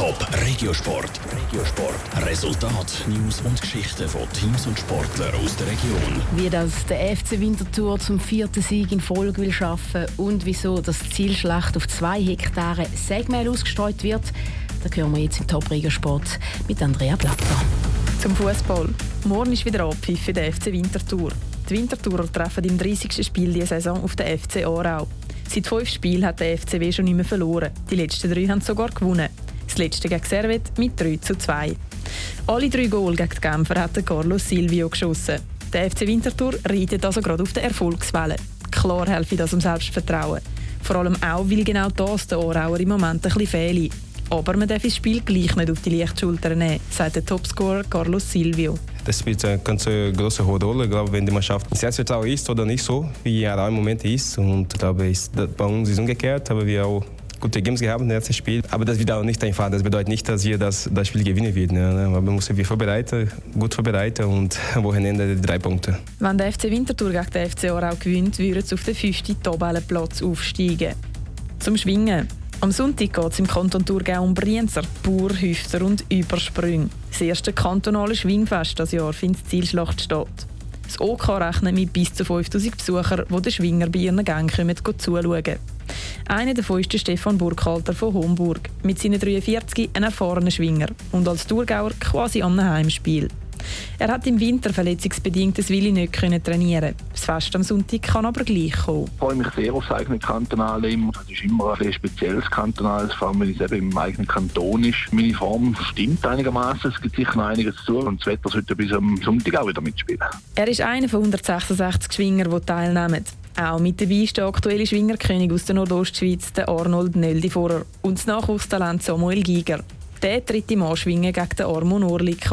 Top Regiosport. Regiosport. Resultat, News und Geschichten von Teams und Sportlern aus der Region. Wie das der FC Winterthur zum vierten Sieg in Folge will schaffen und wieso das Zielschlacht auf zwei Hektare Segmehl ausgestreut wird, da hören wir jetzt im Top Regiosport mit Andrea Blatter. Zum Fußball. Morgen ist wieder Abpfiff für den FC Winterthur. Die Winterthurer treffen im 30. Spiel dieser Saison auf den FC Aarau. Seit fünf Spielen hat der FCW schon nicht mehr verloren. Die letzten drei haben sogar gewonnen. Letzte gegen Servet mit 3 zu 2. Alle drei Goal gegen die Genfer hat Carlos Silvio geschossen. Der FC Winterthur reitet also gerade auf der Erfolgswelle. Klar helfe das um Selbstvertrauen. Vor allem auch, weil genau das der Aarauer im Moment ein bisschen fehle. Aber man darf das Spiel gleich nicht auf die Lichtschulter nehmen, sagt der Topscorer Carlos Silvio. Das spielt eine ganz große Rolle, ich glaube, wenn die Mannschaft selbstvertrauen ist oder nicht so, wie er im Moment ist. Und ich glaube, ist, bei uns ist umgekehrt, aber wir auch gute Games gehabt im ersten Spiel. Aber das wird auch nicht einfach. Das bedeutet nicht, dass wir das, das Spiel gewinnen werden. Ne? Aber wir müssen wir vorbereiten, gut vorbereiten und Wochenende die drei Punkte. Wenn der FC Winterthur gegen den FC Aarau gewinnt, würden sie auf den fünften Tabellenplatz aufsteigen. Zum Schwingen. Am Sonntag geht es im Kanton Thurgau um Brienzer, Bauer, Hüfter und Übersprünge. Das erste kantonale Schwingfest das Jahr findet Zielschlacht statt. Das OK rechnet mit bis zu 5000 Besuchern, die den Schwinger bei ihren Gängen kommen, zuschauen. Einer davon ist der Stefan Burkhalter von Homburg. Mit seinen 43 ein erfahrener Schwinger und als Thurgauer quasi an einem Heimspiel. Er hat im Winter verletzungsbedingt das Willi nicht können trainieren. Das Fest am Sonntag kann aber gleich kommen. Ich freue mich sehr auf das eigene Kantonal. Es ist immer ein sehr spezielles Kantonal, vor allem wenn es eben im eigenen Kanton ist. Meine Form stimmt einigermaßen. Es gibt sicher noch einiges zu tun und das Wetter sollte bis am Sonntag auch wieder mitspielen. Er ist einer von 166 Schwinger, die teilnehmen. Auch mit dabei ist der aktuelle Schwingerkönig aus der Nordostschweiz, der Arnold Nöldi-Vorer, und das Nachwuchstalent Samuel Giger. Der tritt im Anschwingen gegen den Armon Orlik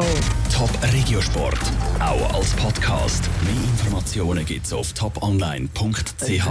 Top Regiosport, auch als Podcast. Mehr Informationen gibt's auf toponline.ch.